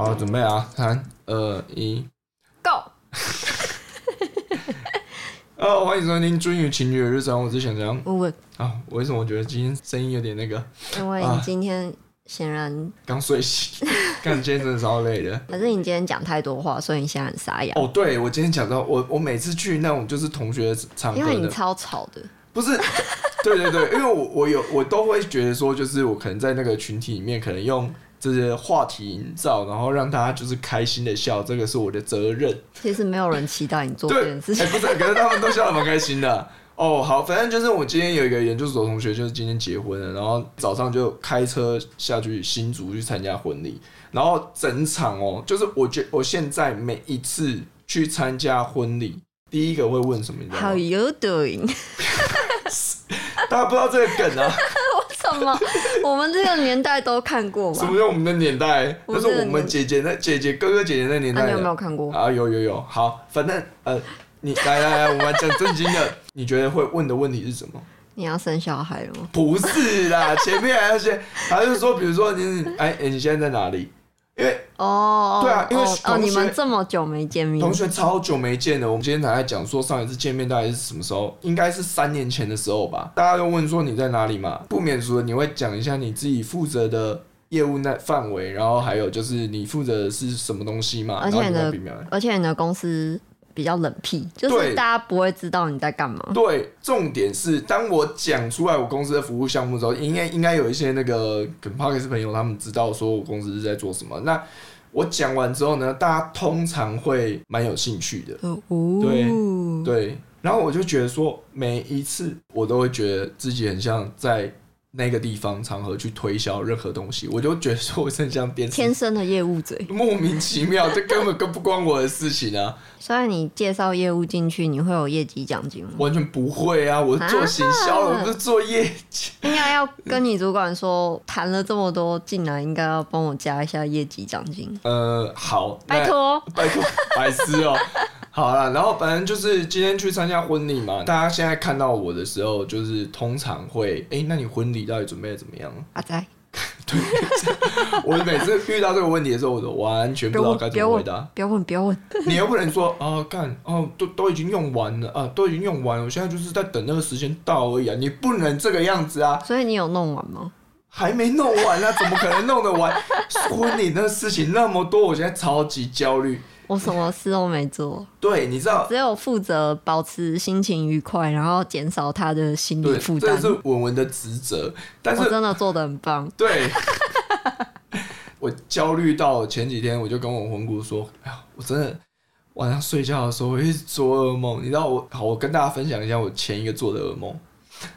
好，准备啊，三二一，Go！哦，欢迎收听《君与情侣的日常》，我是想讲我问啊，为什么我觉得今天声音有点那个？因为你今天显然刚睡醒，看今天真的超累的。可是你今天讲太多话，所以你现在很沙哑。哦，对，我今天讲到我，我每次去那种就是同学唱歌因为你，超吵的，不是，对对对，因为我我有我都会觉得说，就是我可能在那个群体里面，可能用这些话题营造，然后让大家就是开心的笑，这个是我的责任。其实没有人期待你做这，件事情哎。不是，可是他们都笑得蛮开心的。哦，好，反正就是我今天有一个研究所同学，就是今天结婚了，然后早上就开车下去新竹去参加婚礼，然后整场哦，就是我觉我现在每一次去参加婚礼，第一个会问什么，你知道 How 吗？you doing？大家不知道这个梗啊？什么？我们这个年代都看过吗？什么叫我们的年代？我们这个那是我们姐姐那姐姐哥哥姐姐那年代、你有没有看过？啊，有有有，好，反正呃，你来来来，我们讲正经的，你觉得会问的问题是什么？你要生小孩了吗？不是啦，前面还要先，还是说，比如说你，哎、哎你现在在哪里？因为哦，对啊因为哦你们这么久没见面，同学超久没见了，我们今天才在讲说上一次见面大概是什么时候？应该是三年前的时候吧。大家都问说你在哪里嘛？不免俗的你会讲一下你自己负责的业务那范围，然后还有就是你负责的是什么东西嘛？而且你的而且你的公司比较冷僻，就是大家不会知道你在干嘛。对，重点是当我讲出来我公司的服务项目之后，应该应该有一些那个跟 p a r k e s 朋友他们知道说我公司是在做什么。那我讲完之后呢，大家通常会蛮有兴趣的，哦，对对。然后我就觉得说，每一次我都会觉得自己很像在那个地方场合去推销任何东西，我就觉得说我真像电天生的业务嘴。莫名其妙，这根本跟不关我的事情啊，虽然你介绍业务进去，你会有业绩奖金吗？完全不会啊！我是做行销我不是做业绩。应该要跟你主管说，谈了这么多进来，应该要帮我加一下业绩奖金，呃，好，拜托。拜托，白痴哦、好了，然后反正就是今天去参加婚礼嘛，大家现在看到我的时候，就是通常会，哎、那你婚礼到底准备的怎么样？阿仔，对我每次遇到这个问题的时候，我都完全不知道该怎么回答。，不要问，不要问。你又不能说啊，干哦，都都已经用完了啊，都已经用完了，我现在就是在等那个时间到而已啊，你不能这个样子啊，所以你有弄完吗？还没弄完啊，怎么可能弄得完？婚礼那事情那么多，我现在超级焦虑。我什么事都没做，对，你知道，只有负责保持心情愉快，然后减少他的心理对，负担。这是文文的职责，但我是真的做的很棒。对，我焦虑到前几天，我就跟我婚姑说：“哎呀，我真的晚上睡觉的时候，我一直做噩梦。你知道我，好，我跟大家分享一下我前一个做的噩梦。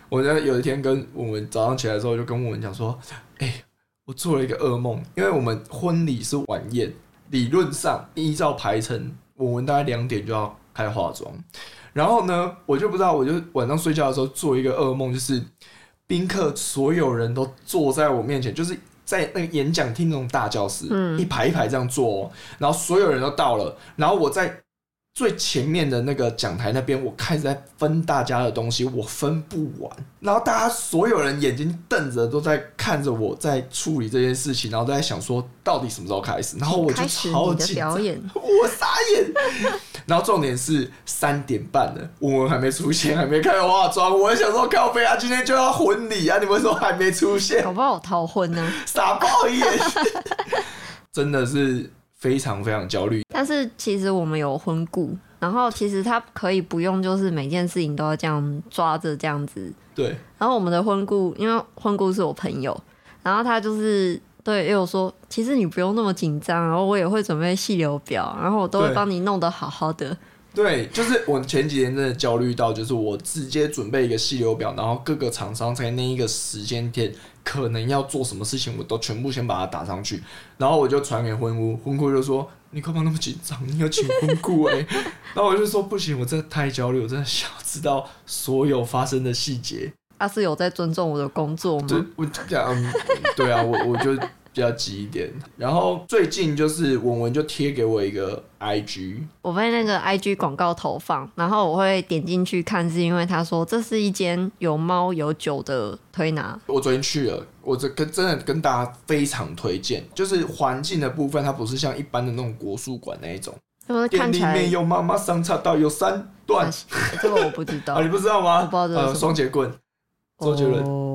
我在有一天跟文文早上起来的时候，就跟文文讲说：，哎、我做了一个噩梦，因为我们婚礼是晚宴，理论上依照排程，我们大概两点就要开始化妆。然后呢，我就不知道，我就晚上睡觉的时候做一个噩梦，就是宾客所有人都坐在我面前，就是在那个演讲厅那种大教室，嗯一排一排这样坐、哦，然后所有人都到了，然后我在最前面的那个讲台那边，我开始在分大家的东西，我分不完，然后大家所有人眼睛瞪着，都在看着我在处理这件事情，然后都在想说到底什么时候开始，然后我就超紧张，我傻眼。然后重点是三点半了，文文还没出现，还没开始化妆。我想说，靠背啊，今天就要婚礼啊，你们说还没出现搞？不好我逃婚呢。傻爆眼，真的是非常非常焦虑。但是其实我们有婚顾，然后其实他可以不用，就是每件事情都要这样抓着这样子。对，然后我们的婚顾，因为婚顾是我朋友，然后他就是对，也有说其实你不用那么紧张，然后我也会准备细流表，然后我都会帮你弄得好好的。对，就是我前几天真的焦虑到，就是我直接准备一个细流表，然后各个厂商在那一个时间点可能要做什么事情，我都全部先把它打上去，然后我就传给婚姑，婚姑就说：“ 你干嘛那么紧张？你要请婚姑哎、然后我就说：“不行，我真的太焦虑，我真的想知道所有发生的细节。他是有在尊重我的工作就吗？我讲，嗯对啊，我我就比较急一点。然后最近就是文文就贴给我一个 IG，我被那个 IG 广告投放，然后我会点进去看，是因为他说这是一间有猫有酒的推拿。我昨天去了，我这跟真的跟大家非常推荐，就是环境的部分，它不是像一般的那种国术馆那一种，就是店里面有妈妈上岔道，有三段啊，这个我不知道 啊，你，不知道吗？我不知道呃，双节棍，周杰伦。哦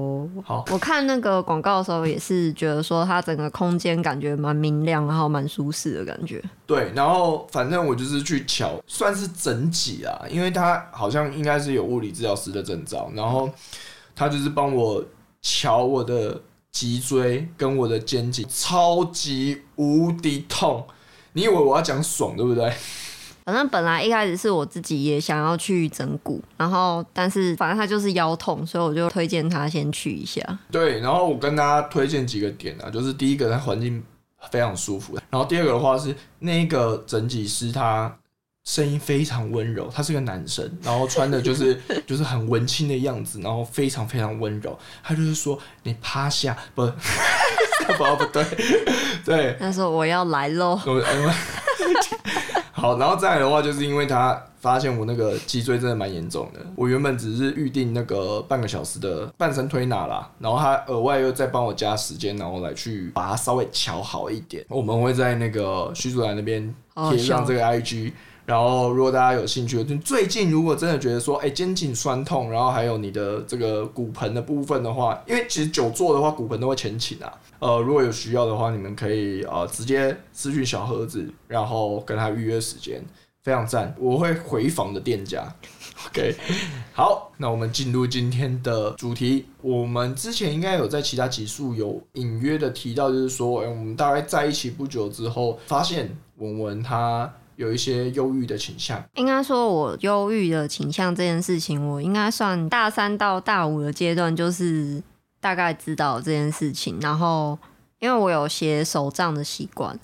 好，我看那个广告的时候，也是觉得说它整个空间感觉蛮明亮，然后蛮舒适的感觉。对，然后反正我就是去瞧，算是整脊啊，因为他好像应该是有物理治疗师的证照，然后他就是帮我瞧我的脊椎跟我的肩颈，超级无敌痛。你以为我要讲爽对不对？反正本来一开始是我自己也想要去整骨，然后但是反正他就是腰痛，所以我就推荐他先去一下。对，然后我跟大家推荐几个点啊，就是第一个，它环境非常舒服，然后第二个的话是那个整脊师他声音非常温柔，他是个男生，然后穿的就是 就是很文青的样子，然后非常非常温柔，他就是说你趴下，不，不不对，对，他说我要来喽，好，然后再来的话，就是因为他发现我那个脊椎真的蛮严重的，我原本只是预定那个半个小时的半身推拿啦，然后他额外又再帮我加时间，然后来去把它稍微调好一点。我们会在那个徐主任那边贴上这个 IG。然后，如果大家有兴趣，就最近如果真的觉得说，哎，肩颈酸痛，然后还有你的这个骨盆的部分的话，因为其实久坐的话，骨盆都会前倾啊。呃，如果有需要的话，你们可以呃直接私讯小盒子，然后跟他预约时间，非常赞，我会回访的店家。OK，好，那我们进入今天的主题。我们之前应该有在其他集数有隐约的提到，就是说，哎、我们大概在一起不久之后，发现文文他有一些忧郁的倾向。应该说我忧郁的倾向这件事情，我应该算大三到大五的阶段，就是大概知道这件事情。然后因为我有写手账的习惯，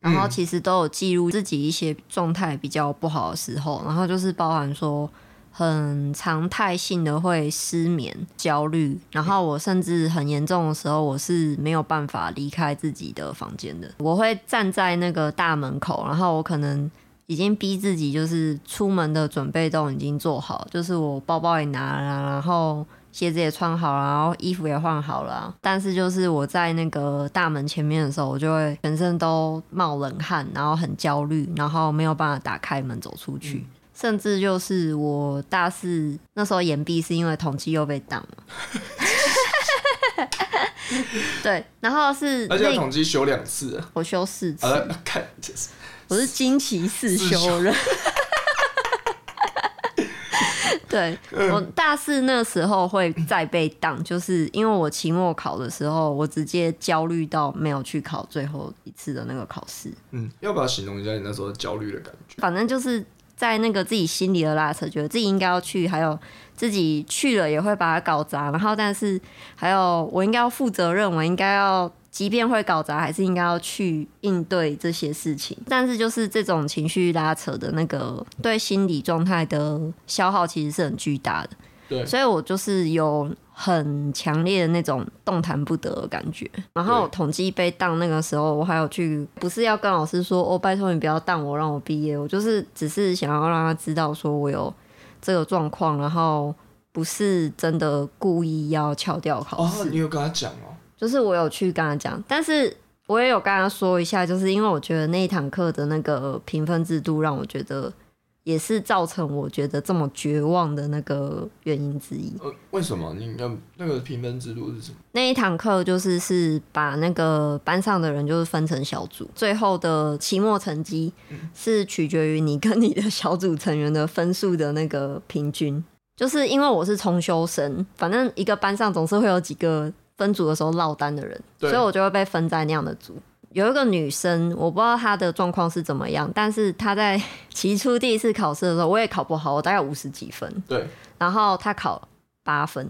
然后嗯其实都有记录自己一些状态比较不好的时候，然后就是包含说很常态性的会失眠、焦虑，然后我甚至很严重的时候，我是没有办法离开自己的房间的。我会站在那个大门口，然后我可能已经逼自己，就是出门的准备都已经做好，就是我包包也拿了，然后鞋子也穿好了，然后衣服也换好了。但是就是我在那个大门前面的时候，我就会全身都冒冷汗，然后很焦虑，然后没有办法打开门走出去。甚至就是我大四那时候延毕是因为统计又被挡了，对，然后是而且统计修两次，我修四次，呃，看，我是惊奇四四修人。对我大四那时候会再被当，就是因为我期末考的时候，我直接焦虑到没有去考最后一次的那个考试。嗯，要不要形容一下你那时候焦虑的感觉？反正就是在那个自己心里的拉扯，觉得自己应该要去，还有自己去了也会把它搞砸，然后但是还有我应该要负责任，我应该要。即便会搞砸，还是应该要去应对这些事情。但是就是这种情绪拉扯的那个对心理状态的消耗，其实是很巨大的。对，所以我就是有很强烈的那种动弹不得的感觉。然后对统计被当那个时候，我还有去，不是要跟老师说哦，拜托你不要当我，让我毕业。我就是只是想要让他知道说我有这个状况，然后不是真的故意要翘掉考试。哦，你有跟他讲哦，就是我有去跟他讲，但是我也有跟他说一下，就是因为我觉得那一堂课的那个评分制度，让我觉得也是造成我觉得这么绝望的那个原因之一。呃，为什么你那那个评分制度是什么？那一堂课就是是把那个班上的人就是分成小组，最后的期末成绩是取决于你跟你的小组成员的分数的那个平均。就是因为我是重修生，反正一个班上总是会有几个分组的时候落单的人，所以我就会被分在那样的组。有一个女生，我不知道她的状况是怎么样，但是她在 起初第一次考试的时候，我也考不好，我大概五十几分，对，然后她考八分，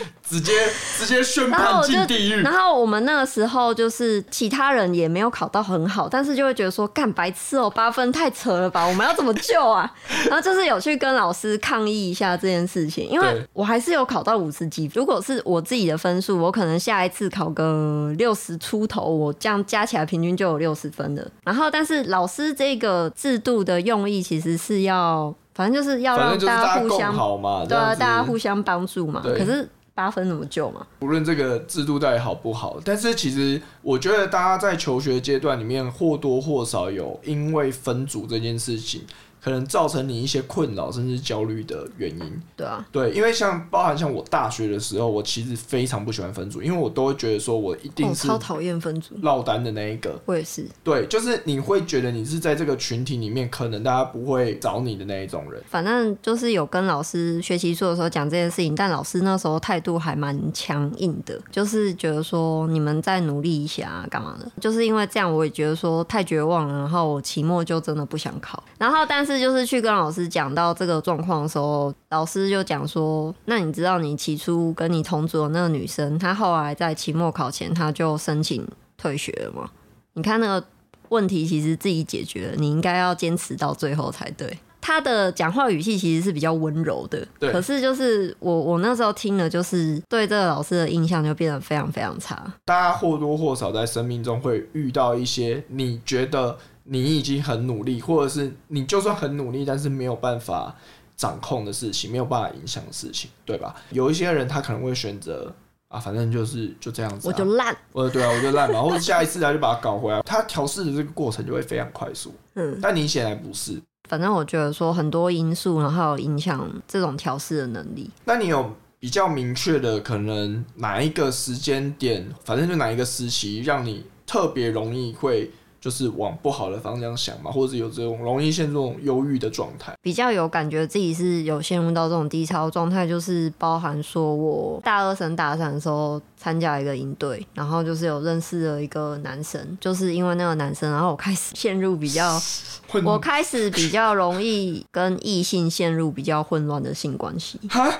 直接直接宣然后判进地狱然。后我们那个时候就是其他人也没有考到很好，但是就会觉得说干白痴哦、八分太扯了吧，我们要怎么救啊？然后就是有去跟老师抗议一下这件事情，因为我还是有考到五十几，如果是我自己的分数，我可能下一次考个六十出头，我这样加起来平均就有六十分了。然后，但是老师这个制度的用意其实是要，反正就是要让大家互相共好嘛，对啊，大家互相帮助嘛。可是八分怎么救嘛？无论这个制度到底好不好，但是其实我觉得大家在求学阶段里面或多或少有因为分组这件事情，可能造成你一些困扰甚至焦虑的原因。对啊，对，因为像包含像我大学的时候，我其实非常不喜欢分组，因为我都会觉得说我一定是超讨厌分组，落单的那一个。我也是。对，就是你会觉得你是在这个群体里面，可能大家不会找你的那一种人。反正就是有跟老师学习书的时候讲这件事情，但老师那时候态度还蛮强硬的，就是觉得说你们再努力一下、啊，干嘛的？就是因为这样，我也觉得说太绝望了，然后我期末就真的不想考。然后，但是就是去跟老师讲到这个状况的时候，老师就讲说，那你知道你起初跟你同组的那个女生，她后来在期末考前，她就申请退学了吗？你看那个问题其实自己解决了，你应该要坚持到最后才对。他的讲话语气其实是比较温柔的，对可是就是我我那时候听了，就是对这个老师的印象就变得非常非常差。大家或多或少在生命中会遇到一些你觉得你已经很努力，或者是你就算很努力，但是没有办法掌控的事情，没有办法影响的事情，对吧？有一些人他可能会选择啊，反正就是就这样子、啊，我就烂，呃，对啊，我就烂嘛，或者下一次他就把它搞回来，他调试的这个过程就会非常快速。嗯，但你显然不是，反正我觉得说很多因素，然后有影响这种调试的能力。那你有比较明确的可能哪一个时间点，反正就哪一个时期，让你特别容易会就是往不好的方向想嘛，或者有这种容易陷入这种忧郁的状态？比较有感觉自己是有陷入到这种低潮状态，就是包含说我大二升大三的时候参加一个营队，然后就是有认识了一个男生，就是因为那个男生，然后我开始陷入比较，混我开始比较容易跟异性陷入比较混乱的性关系。哈，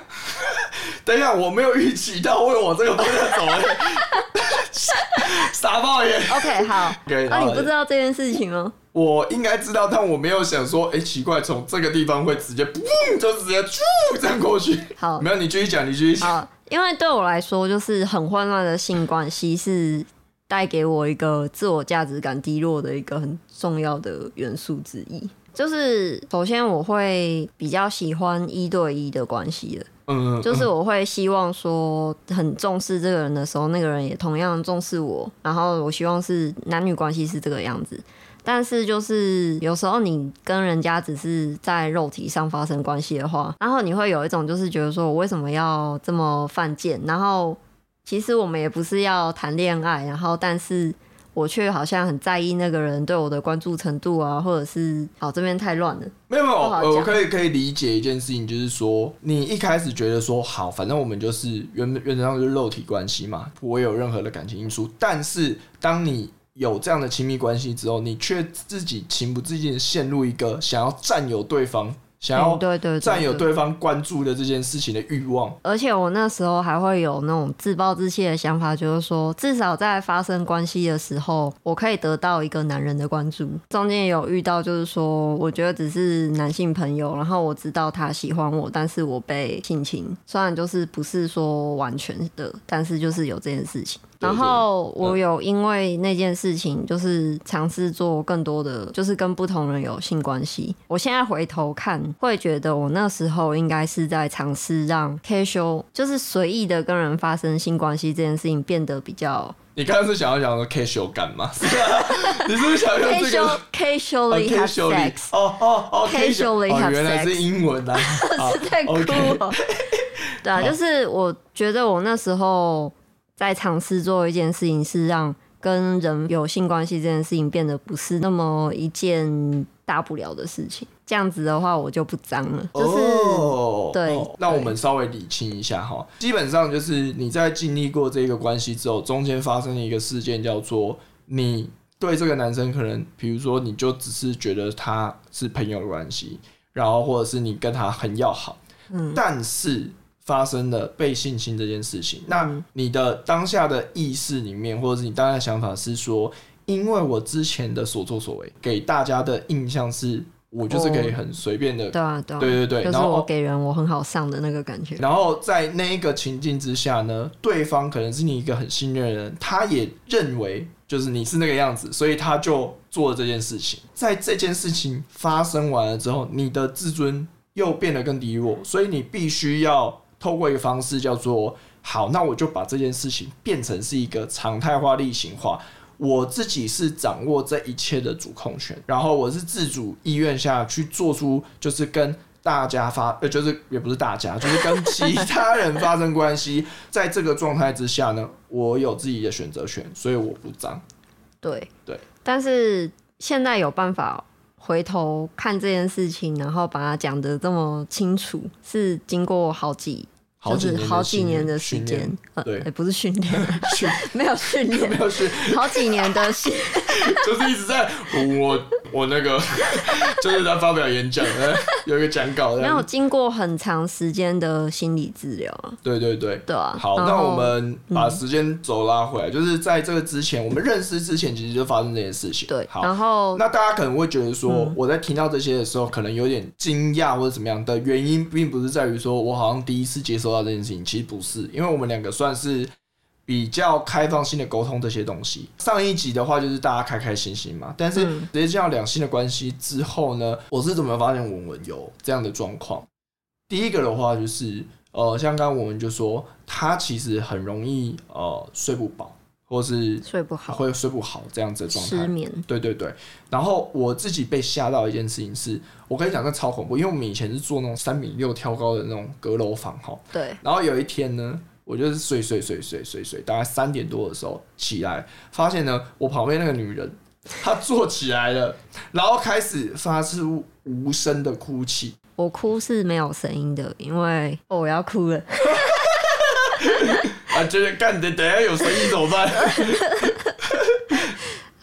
等一下，我没有预期到会往这个方向走、欸，傻爆眼。OK，好，OK，那、你不知道这件事情吗？我应该知道，但我没有想说，哎、奇怪，从这个地方会直接砰，就直接咻这样过去。好，没有，你继续讲，你继续讲。因为对我来说，就是很混乱的性关系是带给我一个自我价值感低落的一个很重要的元素之一。就是首先我会比较喜欢一对一的关系的，嗯，就是我会希望说很重视这个人的时候，那个人也同样重视我，然后我希望是男女关系是这个样子。但是就是有时候你跟人家只是在肉体上发生关系的话，然后你会有一种就是觉得说我为什么要这么犯贱？然后其实我们也不是要谈恋爱，然后但是我却好像很在意那个人对我的关注程度啊，或者是好这边太乱了。没有没有，呃我可以可以理解一件事情，就是说你一开始觉得说好，反正我们就是原原则上就是肉体关系嘛，不会有任何的感情因素。但是当你有这样的亲密关系之后，你却自己情不自禁陷入一个想要占有对方、想要嗯对对对占有对方关注的这件事情的欲望。而且我那时候还会有那种自暴自弃的想法，就是说，至少在发生关系的时候，我可以得到一个男人的关注。中间有遇到，就是说，我觉得只是男性朋友，然后我知道他喜欢我，但是我被性侵，虽然就是不是说完全的，但是就是有这件事情。对然后我有因为那件事情，就是尝试做更多的，就是跟不同人有性关系。我现在回头看，会觉得我那时候应该是在尝试让 casual，就是随意的跟人发生性关系这件事情变得比较你刚刚是想要讲说 casual 感吗？是啊，你是不是想用 这 casual 个？casually have sex，哦哦哦 Casually have sex，原来是英文啊！是太酷 OK 了。对啊，就是我觉得我那时候在尝试做一件事情，是让跟人有性关系这件事情变得不是那么一件大不了的事情。这样子的话，我就不脏了。就是、哦对哦那我们稍微理清一下哈，基本上就是你在经历过这个关系之后，中间发生了一个事件，叫做你对这个男生可能，比如说你就只是觉得他是朋友的关系，然后或者是你跟他很要好，嗯，但是发生了被性侵这件事情，那嗯你的当下的意识里面，或者是你当下的想法是说，因为我之前的所作所为，给大家的印象是我就是可以很随便的，对啊，对啊，对对对，就是然后我给人我很好上的那个感觉。然后在那一个情境之下呢，对方可能是你一个很信任的人，他也认为就是你是那个样子，所以他就做了这件事情。在这件事情发生完了之后，你的自尊又变得更低落，所以你必须要透过一个方式叫做好，那我就把这件事情变成是一个常态化、例行化。我自己是掌握这一切的主控权，然后我是自主意愿下去做出，就是跟大家发，呃，就是也不是大家，就是跟其他人发生关系。在这个状态之下呢，我有自己的选择权，所以我不脏。对对，但是现在有办法回头看这件事情，然后把它讲得这么清楚，是经过好几。就是好几年的好几年的时间练，呃，对也不是训练，训没有训 练没，有训，好几年的训，就是一直在我我那个，就是他发表演讲，呃有一个讲稿没有的，经过很长时间的心理治疗啊，对对对。对啊。好，那我们把时间轴拉回来，就是在这个之前，我们认识之前，其实就发生这件事情。对，好，然后那大家可能会觉得说，嗯我在听到这些的时候，可能有点惊讶或者怎么样的原因，并不是在于说我好像第一次接收到这件事情，其实不是，因为我们两个算是比较开放性的沟通这些东西。上一集的话就是大家开开心心嘛，但是嗯直接进到两性的关系之后呢，我是怎么发现文文有这样的状况？第一个的话就是，呃，像刚刚我们就说，他其实很容易呃睡不饱，或是睡不好，会睡不好这样子的状态失。眠，对对对，然后我自己被吓到一件事情是，我跟你讲，那超恐怖，因为我们以前是做那种三米六挑高的那种阁楼房哈，对，然后有一天呢，我就是睡睡睡睡睡睡，大概三点多的时候起来，发现呢，我旁边那个女人她坐起来了，然后开始发出无声的哭泣，我哭是没有声音的，因为哦我要哭了，啊，就是干的等下有声音怎么办？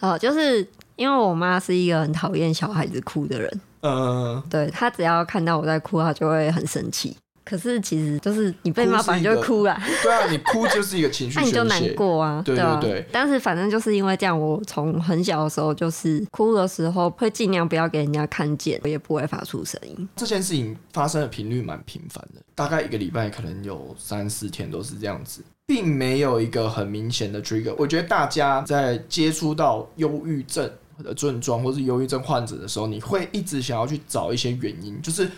哦，就是因为我妈是一个很讨厌小孩子哭的人，嗯，对她只要看到我在哭，她就会很生气。可是其实就是你被骂，反正就哭了，对啊，你哭就是一个情绪 那你就难。过啊，对啊对对但是反正就是因为这样，我从很小的时候就是哭的时候会尽量不要给人家看见，我也不会发出声音。这件事情发生的频率蛮频繁的，大概一个礼拜可能有三四天都是这样子，并没有一个很明显的 trigger。我觉得大家在接触到忧郁症的症状或是忧郁症患者的时候，你会一直想要去找一些原因，就是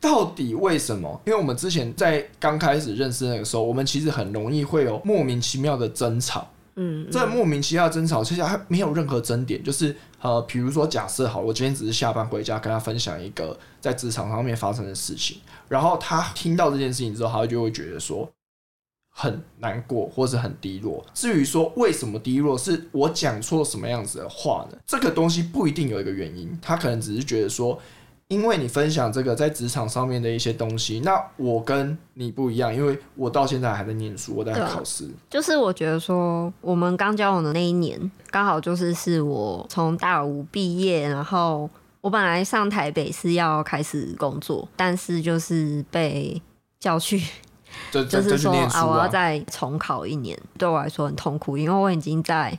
到底为什么？因为我们之前在刚开始认识那个时候，我们其实很容易会有莫名其妙的争吵。嗯，这莫名其妙的争吵，其实还没有任何争点，就是呃，比如说假设好，我今天只是下班回家跟他分享一个在职场上面发生的事情，然后他听到这件事情之后，他就会觉得说很难过或是很低落。至于说为什么低落，是我讲错什么样子的话呢？这个东西不一定有一个原因，他可能只是觉得说。因为你分享这个在职场上面的一些东西，那我跟你不一样，因为我到现在还在念书，我在考试，就是我觉得说，我们刚交往的那一年，刚好就是是我从大五毕业，然后我本来上台北是要开始工作，但是就是被叫去，就是说啊，我要再重考一年，对我来说很痛苦，因为我已经在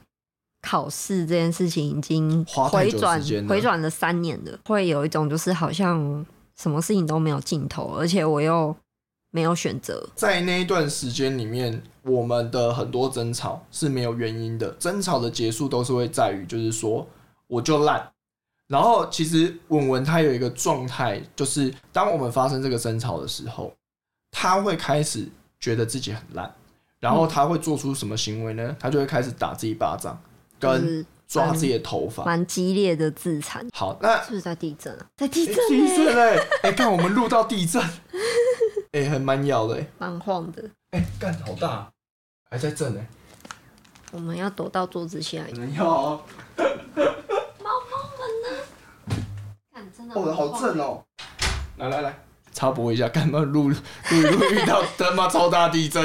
考试这件事情已经回转回转了三年了，会有一种就是好像什么事情都没有尽头，而且我又没有选择，在那一段时间里面，我们的很多争吵是没有原因的，争吵的结束都是会在于，就是说我就烂。然后其实文文他有一个状态，就是当我们发生这个争吵的时候，他会开始觉得自己很烂，然后他会做出什么行为呢？他就会开始打自己巴掌，跟抓自己的头发。蛮激烈的自残。好，那是不是在地震啊？在地诶震、地欸，震嘞！哎，看我们录到地震，哎，还蛮摇的哎，蛮晃的。哎，干好大，还在震哎。我们要躲到桌子下可。能要哦，看，真的哦，好正哦！来来来，插播一下，干嘛录录一录遇到他妈超大地震，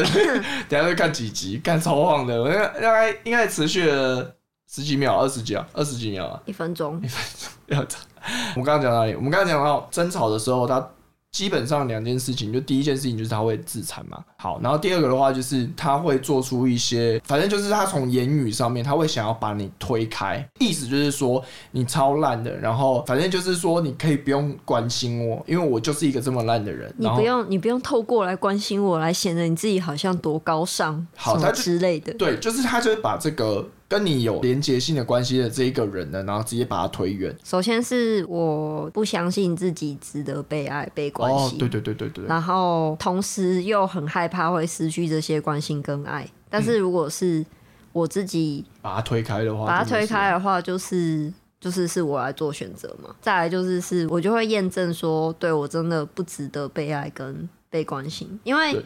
等一下再看几集，干超晃的，我那大概应该持续了十几秒、二十几啊、二十几秒啊。一分钟，一分钟要 我们刚刚讲哪里？我们刚刚讲到争吵的时候，他基本上两件事情，就第一件事情就是他会自残嘛。好，然后第二个的话就是他会做出一些，反正就是他从言语上面他会想要把你推开，意思就是说你超烂的，然后反正就是说你可以不用关心我，因为我就是一个这么烂的人。你不用你不用透过来关心我来显得你自己好像多高尚，好他之类的。对，就是他就会把这个。跟你有连接性的关系的这一个人呢，然后直接把他推远。首先是我不相信自己值得被爱、被关心。哦，对对对对对。然后同时又很害怕会失去这些关心跟爱。但是如果是我自己把他推开的话，把他推开的话，就是就是是我来做选择嘛。再来就是是我就会验证说，对我真的不值得被爱跟被关心，因为。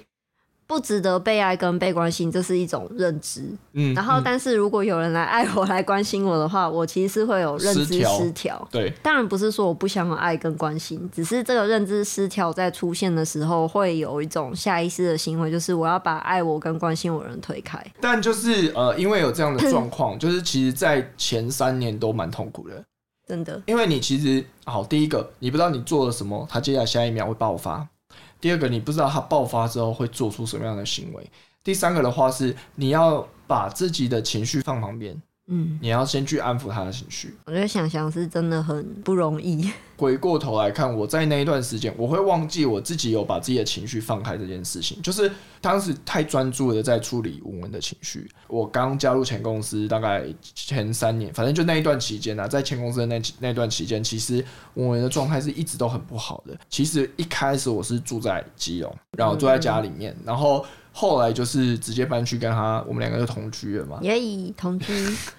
不值得被爱跟被关心，这是一种认知。嗯，然后，但是如果有人来爱我、来关心我的话，我其实是会有认知失调。对，当然不是说我不想有爱跟关心，只是这个认知失调在出现的时候，会有一种下意识的行为，就是我要把爱我跟关心我的人推开。但就是呃，因为有这样的 状况，就是其实，在前三年都蛮痛苦的，真的。因为你其实好，第一个，你不知道你做了什么，他接下来下一秒会爆发。第二个，你不知道他爆发之后会做出什么样的行为。第三个的话是，你要把自己的情绪放旁边。嗯，你要先去安抚他的情绪。我觉得想想是真的很不容易。回过头来看，我在那一段时间，我会忘记我自己有把自己的情绪放开这件事情。就是当时太专注的在处理文文的情绪。我刚加入前公司，大概前三年，反正就那一段期间呢，在前公司的那那段期间，其实文文的状态是一直都很不好的。其实一开始我是住在基隆，然后住在家里面，然后。后来就是直接搬去跟他，我们两个就同居了嘛。也同居。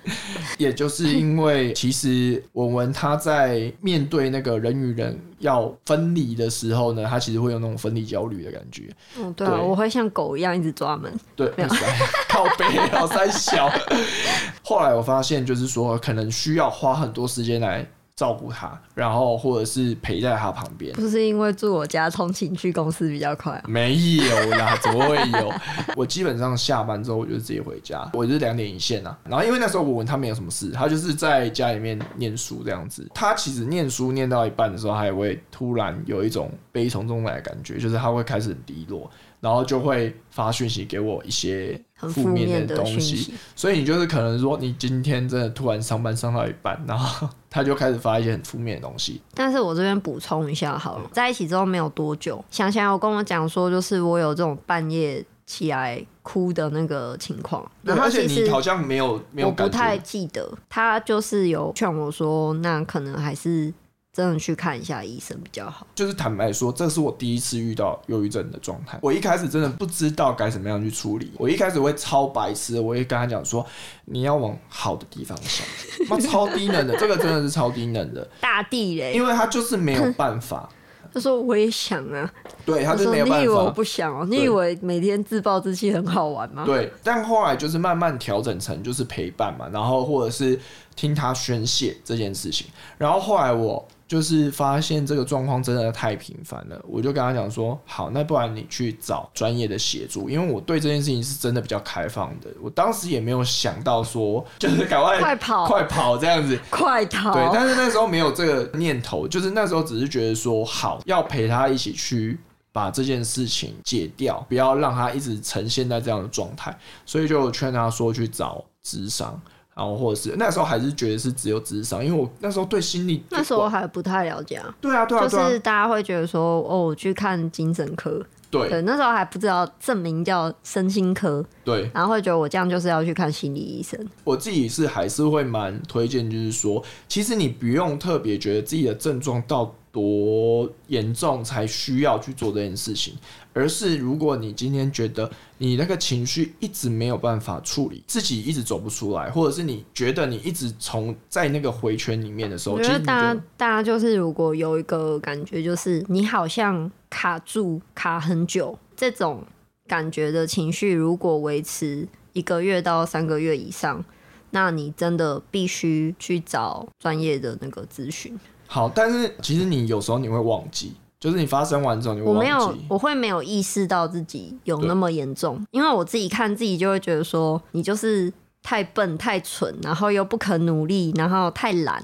也就是因为其实文文他在面对那个人与人要分离的时候呢，他其实会有那种分离焦虑的感觉。嗯，对啊，我会像狗一样一直抓门。对，靠背好三小。后来我发现就是说，可能需要花很多时间来。照顾他，然后或者是陪在他旁边。不是因为住我家通勤去公司比较快没有啦，怎么会有？我基本上下班之后我就直接回家，我就是两点一线啊。然后因为那时候我问他没有什么事，他就是在家里面念书这样子。他其实念书念到一半的时候，他也会突然有一种悲从中来的感觉，就是他会开始很低落。然后就会发讯息给我一些负面的东西，所以你就是可能说你今天真的突然上班上到一半，然后他就开始发一些很负面的东西。但是我这边补充一下好了，在一起之后没有多久，想想有跟我讲说，就是我有这种半夜起来哭的那个情况，然后其实好像没有，我不太记得，他就是有劝我说，那可能还是。真的去看一下医生比较好。就是坦白说，这是我第一次遇到忧郁症的状态。我一开始真的不知道该怎么样去处理。我一开始会超白痴，我会跟他讲说：“你要往好的地方想。”妈超低能的，这个真的是超低能的。大地雷，因为他就是没有办法。他说：“我也想啊。”对，他就没有办法。你以为我不想哦？你以为每天自暴自弃很好玩吗？对，但后来就是慢慢调整成就是陪伴嘛，然后或者是听他宣泄这件事情。然后后来我。就是发现这个状况真的太频繁了，我就跟他讲说，好，那不然你去找专业的协助，因为我对这件事情是真的比较开放的。我当时也没有想到说，就是赶快快跑快跑这样子，快逃。对，但是那时候没有这个念头，就是那时候只是觉得说，好，要陪他一起去把这件事情解掉，不要让他一直呈现在这样的状态，所以就劝他说去找智商。然后或者是那时候还是觉得是只有智商，因为我那时候对心理那时候还不太了解啊。对啊，对啊，就是大家会觉得说哦，我去看精神科。对，那时候还不知道证明叫身心科。对，然后会觉得我这样就是要去看心理医生。我自己是还是会蛮推荐，就是说，其实你不用特别觉得自己的症状到。多严重才需要去做这件事情，而是如果你今天觉得你那个情绪一直没有办法处理，自己一直走不出来，或者是你觉得你一直从在那个回圈里面的时候，我觉得大家大家就是如果有一个感觉，就是你好像卡住卡很久，这种感觉的情绪，如果维持一个月到三个月以上，那你真的必须去找专业的那个咨询。好，但是其实你有时候你会忘记，就是你发生完之后你会。我没有，我会没有意识到自己有那么严重，因为我自己看自己就会觉得说，你就是太笨、太蠢，然后又不肯努力，然后太懒，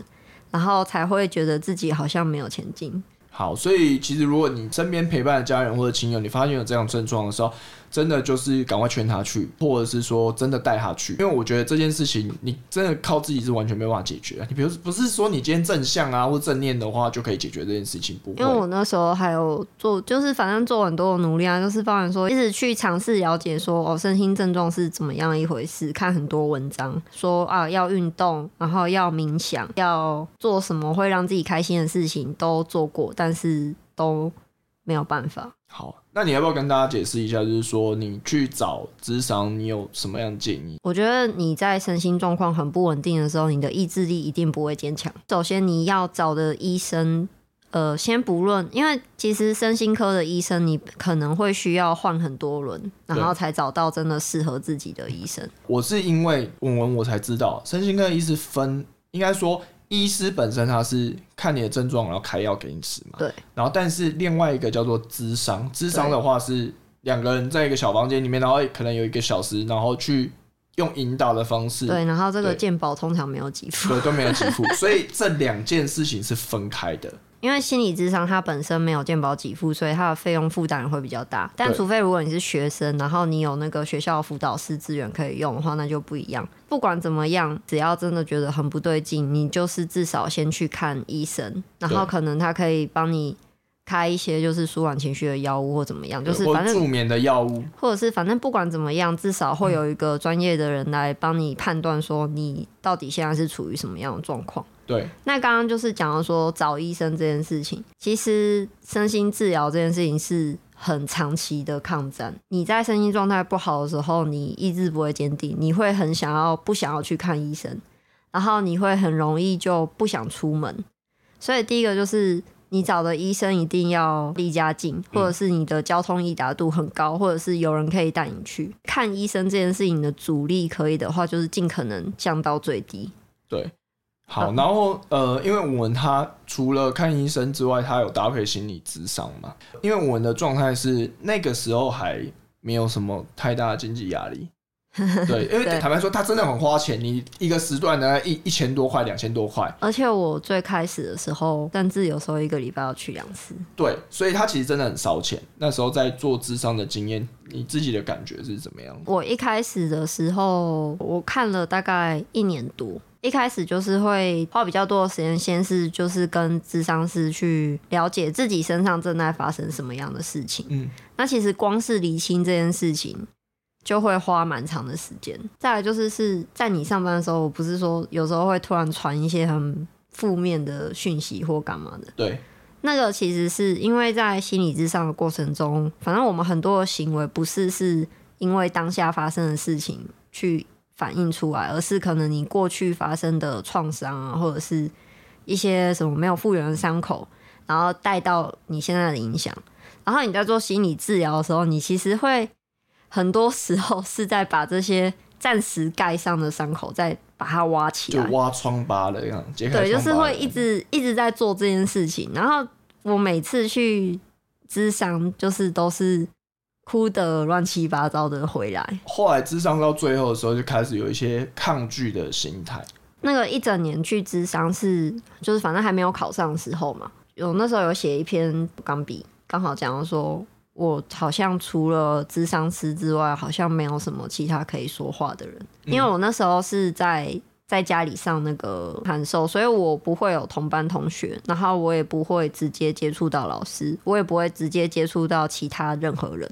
然后才会觉得自己好像没有前进。好，所以其实如果你身边陪伴的家人或者亲友，你发现有这样症状的时候，真的就是赶快劝他去，或者是说真的带他去，因为我觉得这件事情你真的靠自己是完全没办法解决。你比如不是说你今天正向啊或正念的话就可以解决这件事情，不会。因为我那时候还有做，就是反正做很多的努力啊，就是包含说一直去尝试了解说哦身心症状是怎么样一回事，看很多文章说啊要运动，然后要冥想，要做什么会让自己开心的事情都做过，但是都没有办法。好，那你要不要跟大家解释一下，就是说你去找智商，你有什么样的建议？我觉得你在身心状况很不稳定的时候，你的意志力一定不会坚强。首先你要找的医生，呃，先不论，因为其实身心科的医生，你可能会需要换很多轮，然后才找到真的适合自己的医生。我是因为文文我才知道，身心科医师分，应该说。医师本身他是看你的症状，然后开药给你吃嘛。对。然后，但是另外一个叫做咨商，咨商的话是两个人在一个小房间里面，然后可能有一个小时，然后去用引导的方式。对。然后这个健保通常没有给付。对，都没有给付，所以这两件事情是分开的。因为心理智商它本身没有健保给付，所以它的费用负担会比较大。但除非如果你是学生，然后你有那个学校辅导师资源可以用的话，那就不一样。不管怎么样，只要真的觉得很不对劲，你就是至少先去看医生，然后可能他可以帮你开一些就是舒缓情绪的药物或怎么样，就是反正助眠的药物，或者是反正不管怎么样，至少会有一个专业的人来帮你判断说你到底现在是处于什么样的状况。对，那刚刚就是讲到说找医生这件事情，其实身心治疗这件事情是很长期的抗战。你在身心状态不好的时候，你意志不会坚定，你会很想要不想要去看医生，然后你会很容易就不想出门。所以第一个就是你找的医生一定要离家近，或者是你的交通易达度很高，或者是有人可以带你去看医生这件事情的阻力可以的话，就是尽可能降到最低。对。好，然后呃，因为我们他除了看医生之外，他有搭配心理咨商嘛。因为我们的状态是那个时候还没有什么太大的经济压力，对，因为坦白说，他真的很花钱，你一个时段呢一一千多块、两千多块。而且我最开始的时候，甚至有时候一个礼拜要去两次。对，所以他其实真的很烧钱。那时候在做智商的经验，你自己的感觉是怎么样？我一开始的时候，我看了大概一年多。一开始就是会花比较多的时间，先是就是跟智商师去了解自己身上正在发生什么样的事情。嗯，那其实光是理清这件事情就会花蛮长的时间。再来就是是在你上班的时候，我不是说有时候会突然传一些很负面的讯息或干嘛的。对，那个其实是因为在心理智商的过程中，反正我们很多的行为不是是因为当下发生的事情去。反映出来，而是可能你过去发生的创伤啊，或者是一些什么没有复原的伤口，然后带到你现在的影响。然后你在做心理治疗的时候，你其实会很多时候是在把这些暂时盖上的伤口再把它挖起来，就挖疮疤了样，对，就是会一直一直在做这件事情。然后我每次去咨商，就是都是。哭的乱七八糟的回来，后来智商到最后的时候，就开始有一些抗拒的心态。那个一整年去智商是，就是反正还没有考上的时候嘛，有那时候有写一篇钢笔，刚好讲说，我好像除了智商师之外，好像没有什么其他可以说话的人，因为我那时候是在在家里上那个函授，所以我不会有同班同学，然后我也不会直接接触到老师，我也不会直接接触到其他任何人。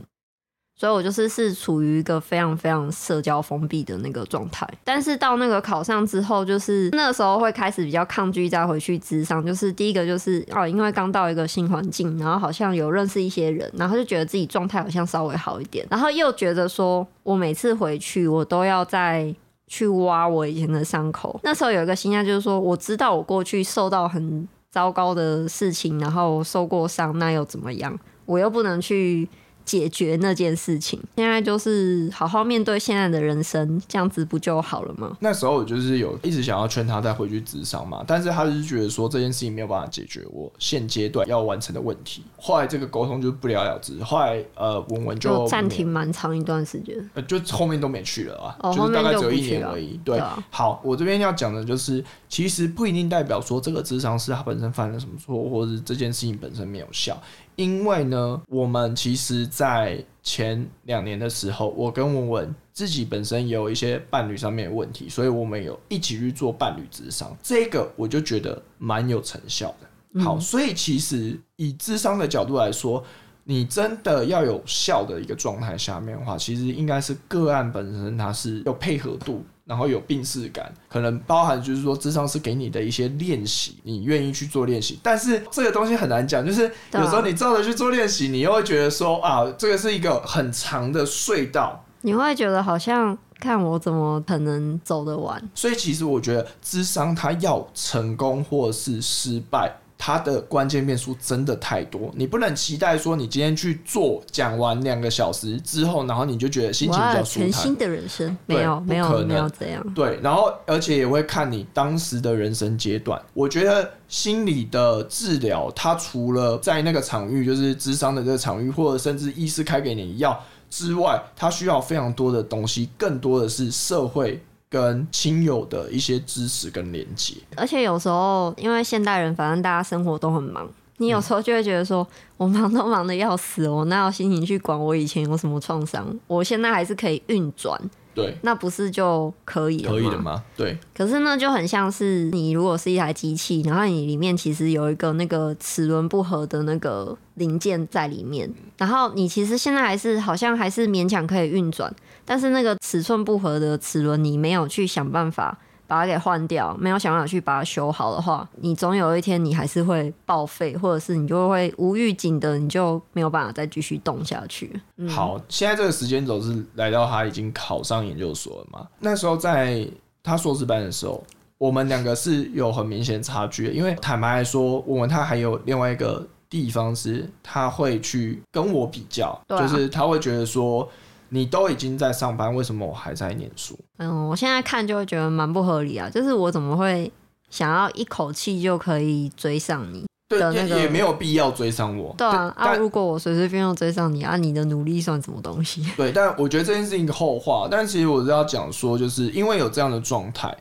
所以我就是是处于一个非常非常社交封闭的那个状态，但是到那个考上之后，就是那时候会开始比较抗拒再回去职场。就是第一个就是哦，因为刚到一个新环境，然后好像有认识一些人，然后就觉得自己状态好像稍微好一点，然后又觉得说我每次回去我都要再去挖我以前的伤口。那时候有一个心态就是说，我知道我过去受到很糟糕的事情，然后受过伤，那又怎么样？我又不能去。解决那件事情。现在就是好好面对现在的人生，这样子不就好了吗？那时候我就是有一直想要劝他再回去职场嘛，但是他就是觉得说这件事情没有办法解决我现阶段要完成的问题。后来这个沟通就不了了之，后来呃文文就就暂停蛮长一段时间。呃，就后面都没去了啊，哦就是大概只有一年而已。对，好，我这边要讲的就是，其实不一定代表说这个智商是他本身犯了什么错，或者是这件事情本身没有效。因为呢，我们其实，在前两年的时候，我跟文文自己本身也有一些伴侣上面的问题，所以我们有一起去做伴侣智商，这个我就觉得蛮有成效的。好，所以其实以智商的角度来说，你真的要有效的一个状态下面的话，其实应该是个案本身它是有配合度，然后有病视感，可能包含就是说智商是给你的一些练习，你愿意去做练习。但是这个东西很难讲，就是有时候你照着去做练习，你又会觉得说啊，这个是一个很长的隧道。你会觉得好像看我怎么可能走得完？所以其实我觉得智商它要成功或是失败。它的关键变数真的太多，你不能期待说你今天去做讲完两个小时之后，然后你就觉得心情比哇，较舒坦全新。的人生对没有没有没有这样。对，然后而且也会看你当时的人生阶段。我觉得心理的治疗，它除了在那个场域，就是智商的这个场域，或者甚至医师开给你的药之外，它需要非常多的东西，更多的是社会跟亲友的一些支持跟连接。而且有时候，因为现代人反正大家生活都很忙，你有时候就会觉得说，我忙都忙的要死，我哪有心情去管我以前有什么创伤？我现在还是可以运转，对，那不是就可以了可以的？吗？对，可是呢，就很像是你如果是一台机器，然后你里面其实有一个那个齿轮不合的那个零件在里面，然后你其实现在还是好像还是勉强可以运转，但是那个尺寸不合的齿轮你没有去想办法把它给换掉，没有想办法去把它修好的话，你总有一天你还是会报废，或者是你就会无预警的你就没有办法再继续动下去。嗯好，现在这个时间轴是来到他已经考上研究所了嘛？那时候在他硕士班的时候，我们两个是有很明显差距的，因为坦白来说，我们他还有另外一个地方是，他会去跟我比较，啊就是他会觉得说，你都已经在上班，为什么我还在念书？嗯，我现在看就会觉得蛮不合理啊，就是我怎么会想要一口气就可以追上你？对，也也没有必要追上我。对啊，啊，如果我随随便便追上你啊，你的努力算什么东西？对，但我觉得这件事情后话。但其实我是要讲说，就是因为有这样的状态，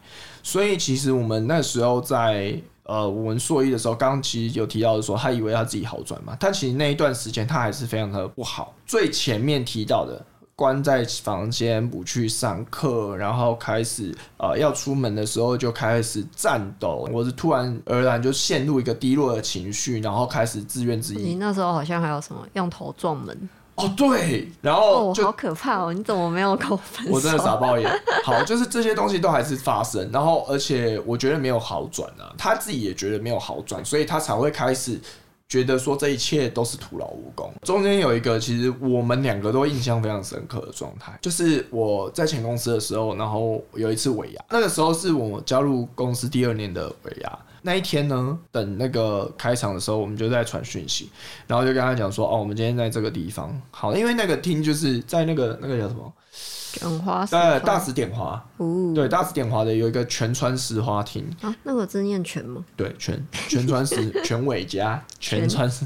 所以其实我们那时候在呃，我们硕一的时候，刚刚其实有提到的说，他以为他自己好转嘛，但其实那一段时间他还是非常的不好。最前面提到的。关在房间不去上课，然后开始呃要出门的时候就开始颤抖，我是突然而然就陷入一个低落的情绪，然后开始自怨自艾你。那时候好像还有什么用头撞门哦，对，然后哦，就好可怕哦！你怎么没有跟我分手？我真的傻爆眼。好，就是这些东西都还是发生，然后而且我觉得没有好转啊，他自己也觉得没有好转，所以他才会开始觉得说这一切都是徒劳无功。中间有一个其实我们两个都印象非常深刻的状态，就是我在前公司的时候，然后有一次尾牙，那个时候是我加入公司第二年的尾牙。那一天呢，等那个开场的时候，我们就在传讯息，然后就跟他讲说，哦，我们今天在这个地方，好，因为那个厅就是在那个那个叫什么，卷花石呃，大石点华，哦，对，大石点华的有一个全川石花厅，啊，那个字念全吗？对，全全川石 全尾家全。川石，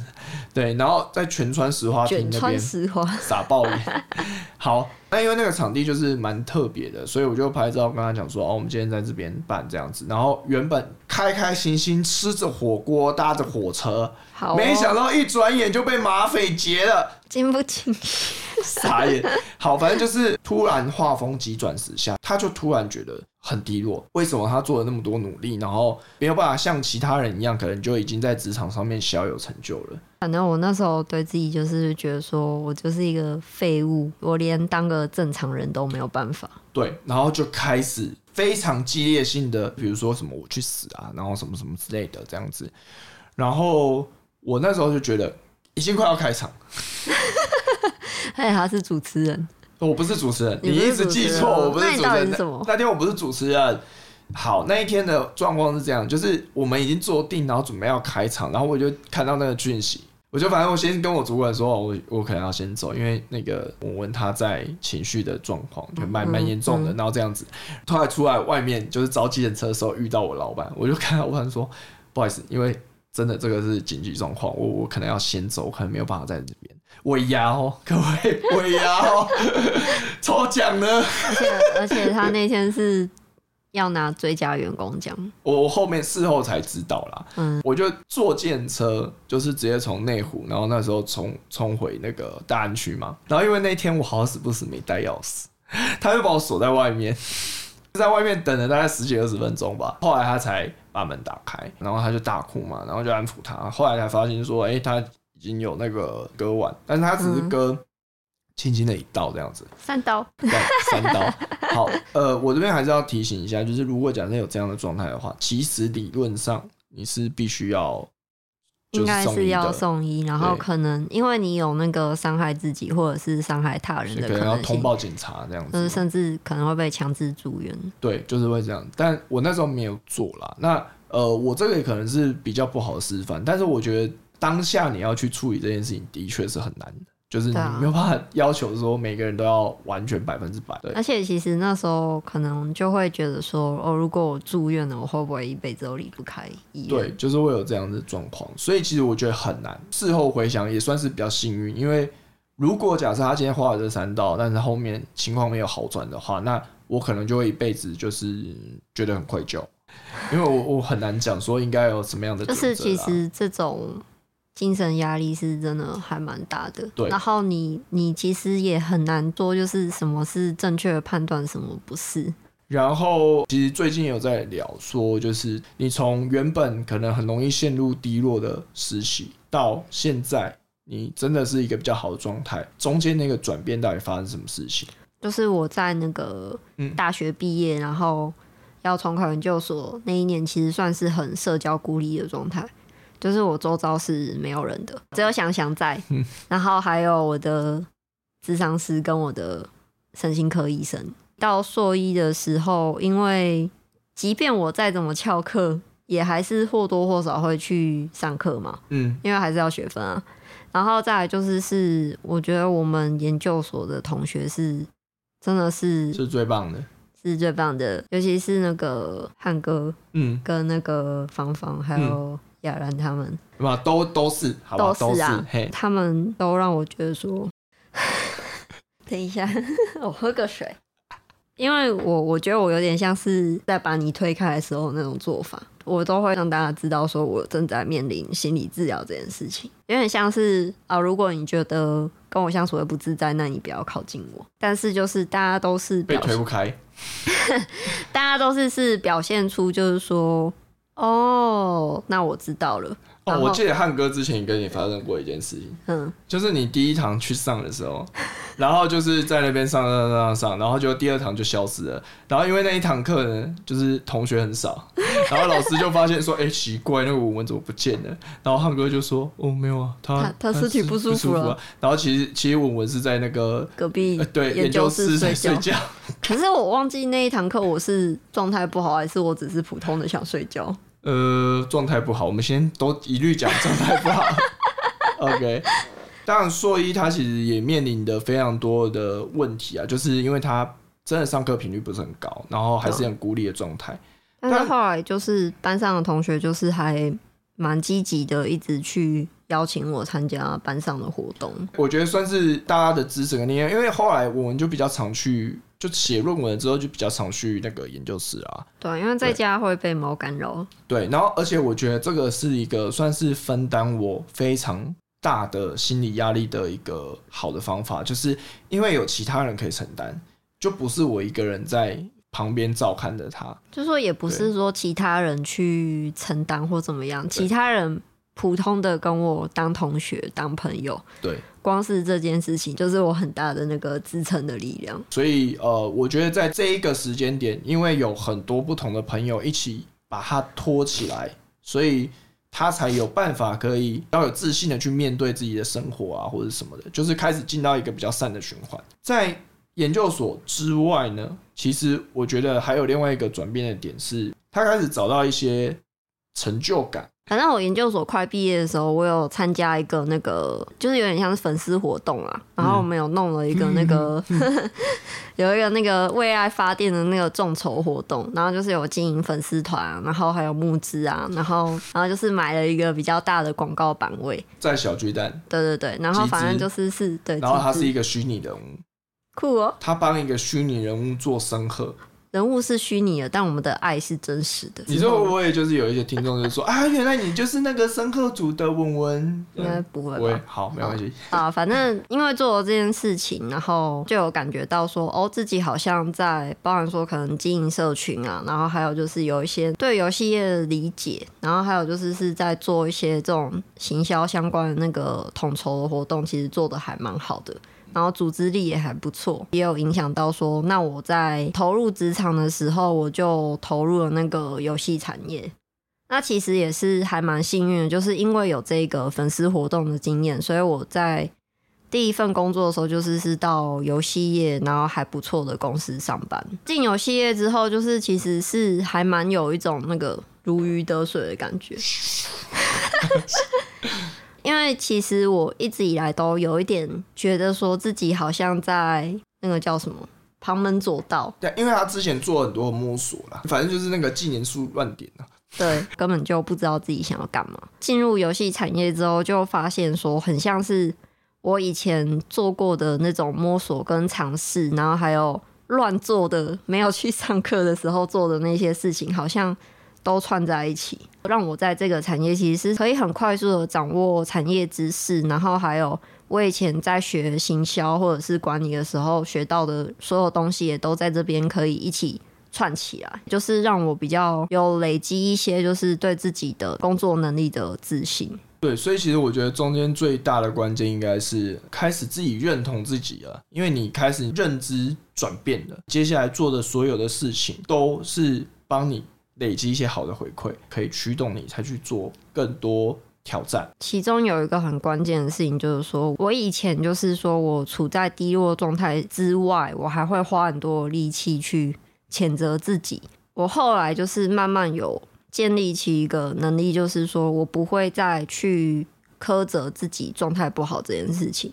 对，然后在全川石花厅卷川那边石花，撒爆眼。好，那因为那个场地就是蛮特别的，所以我就拍照跟他讲说，哦，我们今天在这边办这样子。然后原本开开心心吃着火锅，搭着火车，好、哦，没想到一转眼就被马匪劫了。经不起。傻眼。好，反正就是突然画风急转直下，他就突然觉得很低落。为什么他做了那么多努力，然后没有办法像其他人一样，可能就已经在职场上面小有成就了？反正我那时候对自己就是觉得说我就是一个废物，我连当个正常人都没有办法。对，然后就开始非常激烈性的，比如说什么我去死啊，然后什么什么之类的这样子。然后我那时候就觉得已经快要开场，而且他是主持人，我不是主持人，你一直记错，我不是主持人。那那天我不是主持人。好，那一天的状况是这样，就是我们已经坐定，然后准备要开场，然后我就看到那个讯息，我就反正我先跟我主管说，我我可能要先走，因为那个我问他在情绪的状况就蛮蛮严重的，然后这样子，后来出来外面就是招计程车的时候遇到我老板，我就看到老板说，不好意思，因为真的这个是紧急状况，我我可能要先走，可能没有办法在这边。尾牙哦，各位尾牙哦，抽奖呢，而且而且他那天是要拿最佳员工奖，我后面事后才知道啦。嗯，我就坐电车，就是直接从内湖，然后那时候冲冲回那个大安区嘛。然后因为那天我好死不死没带钥匙，他就把我锁在外面，在外面等了大概十几二十分钟吧。后来他才把门打开，然后他就大哭嘛，然后就安抚他。后来才发现说，哎，他已经有那个割腕，但是他只是割。轻轻的一刀这样子，三刀，三刀。好，呃，我这边还是要提醒一下，就是如果假设有这样的状态的话，其实理论上你是必须要，应该是要送医，然后可能因为你有那个伤害自己或者是伤害他人的可能要通报警察这样子，甚至可能会被强制住院。对，就是会这样。但我那时候没有做啦。那呃，我这个也可能是比较不好的示范，但是我觉得当下你要去处理这件事情，的确是很难的。就是你没有办法要求说每个人都要完全百分之百。对，而且其实那时候可能就会觉得说，哦，如果我住院了，我会不会一辈子都离不开医院？对，就是会有这样的状况。所以其实我觉得很难。事后回想也算是比较幸运，因为如果假设他今天花了这三刀，但是后面情况没有好转的话，那我可能就会一辈子就是觉得很愧疚，因为我我很难讲说应该有什么样的。就是其实这种。精神压力是真的还蛮大的，对。然后你你其实也很难做，就是什么是正确的判断，什么不是。然后其实最近有在聊说，就是你从原本可能很容易陷入低落的时期，到现在你真的是一个比较好的状态，中间那个转变到底发生什么事情？就是我在那个大学毕业，然后要重考研究所那一年，其实算是很社交孤立的状态。就是我周遭是没有人的，只有想想在，然后还有我的智商师跟我的身心科医生。到硕一的时候，因为即便我再怎么翘课，也还是或多或少会去上课嘛，嗯，因为还是要学分啊。然后再来就是是，我觉得我们研究所的同学是真的是是最棒的，是最棒的，尤其是那个汉哥，嗯，跟那个芳芳还有。亚兰他们，嘛都都是好，都是啊，他们都让我觉得说，等一下，我喝个水，因为我我觉得我有点像是在把你推开的时候那种做法，我都会让大家知道说我正在面临心理治疗这件事情，有点像是啊，如果你觉得跟我相处会不自在，那你不要靠近我。但是就是大家都是被推不开，大家都是是表现出就是说。哦，那我知道了。哦，我记得汉哥之前跟你发生过一件事情，嗯，就是你第一堂去上的时候，然后就是在那边上上上上，然后就第二堂就消失了。然后因为那一堂课呢，就是同学很少，然后老师就发现说，哎，奇怪，那个文文怎么不见了？然后汉哥就说，哦，没有啊，他他身体不舒服了。然后其实其实文文是在那个隔壁对研究室在睡觉。可是我忘记那一堂课我是状态不好，还是我只是普通的想睡觉。呃，状态不好，我们先都一律讲状态不好。OK，当然硕一他其实也面临的非常多的问题啊，就是因为他真的上课频率不是很高，然后还是很孤立的状态。但是后来就是班上的同学就是还蛮积极的，一直去邀请我参加班上的活动。我觉得算是大家的支持跟力量，因为后来我们就比较常去。就写论文之后就比较常去那个研究室啊。对，因为在家会被猫干扰。对，然后而且我觉得这个是一个算是分担我非常大的心理压力的一个好的方法，就是因为有其他人可以承担，就不是我一个人在旁边照看着他。就说也不是说其他人去承担或怎么样，其他人。普通的跟我当同学、当朋友，对，光是这件事情就是我很大的那个支撑的力量。所以，呃，我觉得在这一个时间点，因为有很多不同的朋友一起把他拖起来，所以他才有办法可以要有自信的去面对自己的生活啊，或者什么的，就是开始进到一个比较善的循环。在研究所之外呢，其实我觉得还有另外一个转变的点是，他开始找到一些成就感。反正我研究所快毕业的时候，我有参加一个那个，就是有点像是粉丝活动啊。然后我们有弄了一个那个，有一个那个为爱发电的那个众筹活动，然后就是有经营粉丝团，然后还有募资啊，然后然后就是买了一个比较大的广告版位，在小巨蛋，对对对，然后反正就是是对，然后他是一个虚拟人物，酷哦，他帮一个虚拟人物做声贺。人物是虚拟的，但我们的爱是真实的。你说会不会就是有一些听众就说啊，原来你就是那个深刻组的文文？应该不会不会吧？，好，没关系。啊，反正因为做了这件事情，然后就有感觉到说，哦，自己好像在，包含说可能经营社群啊，然后还有就是有一些对游戏业的理解，然后还有就是是在做一些这种行销相关的那个统筹的活动，其实做的还蛮好的。然后组织力也还不错，也有影响到说，那我在投入职场的时候，我就投入了那个游戏产业。那其实也是还蛮幸运的，就是因为有这个粉丝活动的经验，所以我在第一份工作的时候，就是是到游戏业，然后还不错的公司上班。进游戏业之后，就是其实是还蛮有一种那个如鱼得水的感觉。因为其实我一直以来都有一点觉得说自己好像在那个叫什么旁门左道，对，因为他之前做很多摸索啦，反正就是那个技能数乱点啊。对，根本就不知道自己想要干嘛。进入游戏产业之后，就发现说很像是我以前做过的那种摸索跟尝试，然后还有乱做的，没有去上课的时候做的那些事情，好像都串在一起，让我在这个产业其实是可以很快速的掌握产业知识，然后还有我以前在学行销或者是管理的时候学到的所有东西，也都在这边可以一起串起来，就是让我比较有累积一些，就是对自己的工作能力的自信。对，所以其实我觉得中间最大的关键应该是开始自己认同自己了，因为你开始认知转变了，接下来做的所有的事情都是帮你累积一些好的回馈，可以驱动你才去做更多挑战。其中有一个很关键的事情，就是说我以前就是说我处在低落状态之外，我还会花很多力气去谴责自己。我后来就是慢慢有建立起一个能力，就是说我不会再去苛责自己状态不好这件事情，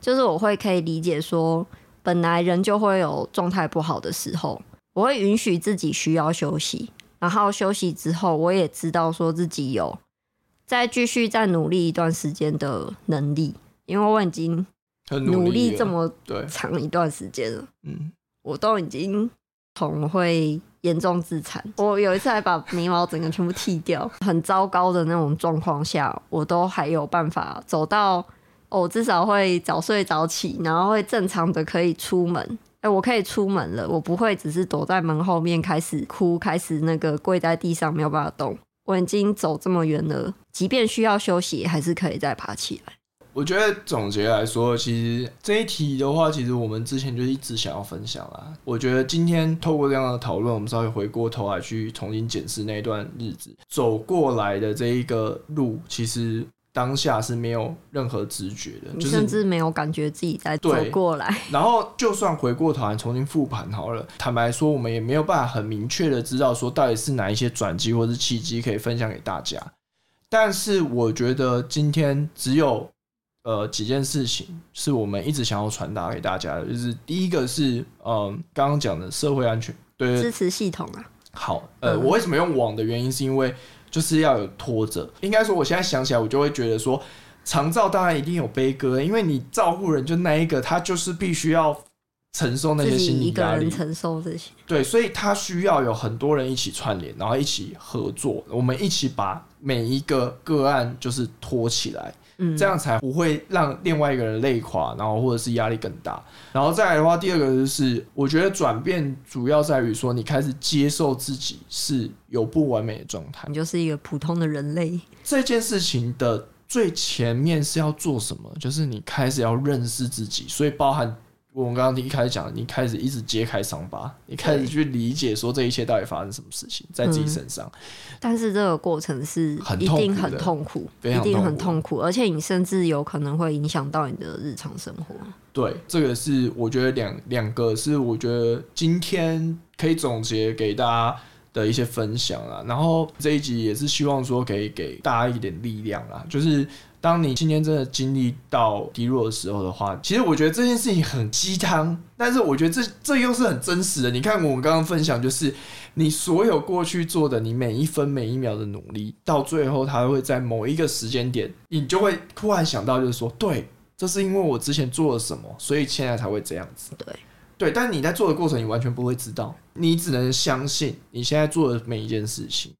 就是我会可以理解说，本来人就会有状态不好的时候，我会允许自己需要休息，然后休息之后，我也知道说自己有再继续再努力一段时间的能力，因为我已经努力这么，长一段时间了，嗯，我都已经从会严重自残。我有一次还把眉毛整个全部剃掉，很糟糕的那种状况下，我都还有办法走到，哦，我至少会早睡早起，然后会正常的可以出门。哎、我可以出门了，我不会只是躲在门后面开始哭，开始那个跪在地上没有办法动。我已经走这么远了，即便需要休息，还是可以再爬起来。我觉得总结来说，其实这一题的话，其实我们之前就一直想要分享啦。我觉得今天透过这样的讨论，我们稍微回过头来去重新检视那一段日子走过来的这一个路，其实当下是没有任何知觉的，你甚就是至没有感觉自己在走过来。然后就算回过头来重新复盘好了，坦白说，我们也没有办法很明确的知道说到底是哪一些转机或是契机可以分享给大家。但是我觉得今天只有呃几件事情是我们一直想要传达给大家的，就是第一个是嗯刚刚讲的社会安全，对支持系统啊，好，呃，嗯我为什么用网的原因是因为就是要有拖着。应该说，我现在想起来，我就会觉得说，长照当然一定有悲歌，因为你照顾人就那一个，他就是必须要承受那些心理压力。人承受这些。对，所以他需要有很多人一起串联，然后一起合作，我们一起把每一个个案就是拖起来。嗯，这样才不会让另外一个人累垮，然后或者是压力更大。然后再来的话，第二个就是我觉得转变主要在于说，你开始接受自己是有不完美的状态你。就是一个普通的人类。这件事情的最前面是要做什么？就是你开始要认识自己，所以包含我们刚刚一开始讲，你开始一直揭开伤疤，你开始去理解说这一切到底发生什么事情在自己身上。但是这个过程是很一定很痛苦痛苦，一定很痛痛苦，而且你甚至有可能会影响到你的日常生活。对，这个是我觉得两两个是我觉得今天可以总结给大家的一些分享啊。然后这一集也是希望说可以给大家一点力量啦，就是。当你今天真的经历到低落的时候的话，其实我觉得这件事情很鸡汤，但是我觉得这这又是很真实的。你看我们刚刚分享，就是你所有过去做的，你每一分每一秒的努力，到最后它会在某一个时间点，你就会突然想到，就是说，对，这是因为我之前做了什么，所以现在才会这样子。对对，但你在做的过程，你完全不会知道，你只能相信你现在做的每一件事情，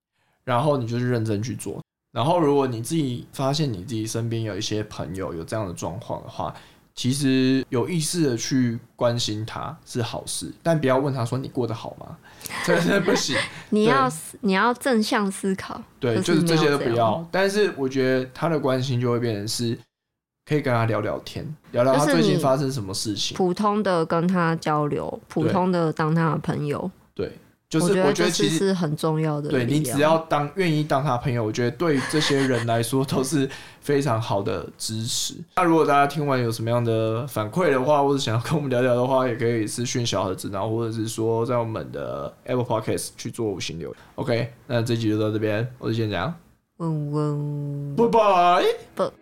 然后你就是认真去做。然后，如果你自己发现你自己身边有一些朋友有这样的状况的话，其实有意识的去关心他是好事，但不要问他说你过得好吗？真的不行。你要你要正向思考。对，就是这些都不要。但是我觉得他的关心就会变成是，可以跟他聊聊天，聊聊他最近发生什么事情。普通的跟他交流，普通的当他的朋友。对。就是我觉得其实是很重要的。对你只要当愿意当他朋友，我觉得对这些人来说都是非常好的支持。那如果大家听完有什么样的反馈的话，或者想要跟我们聊聊的话，也可以私讯小盒子，然后或者是说在我们的 Apple Podcast 去做五星留言。OK，那这集就到这边，我是先讲，嗡嗡，拜拜。不。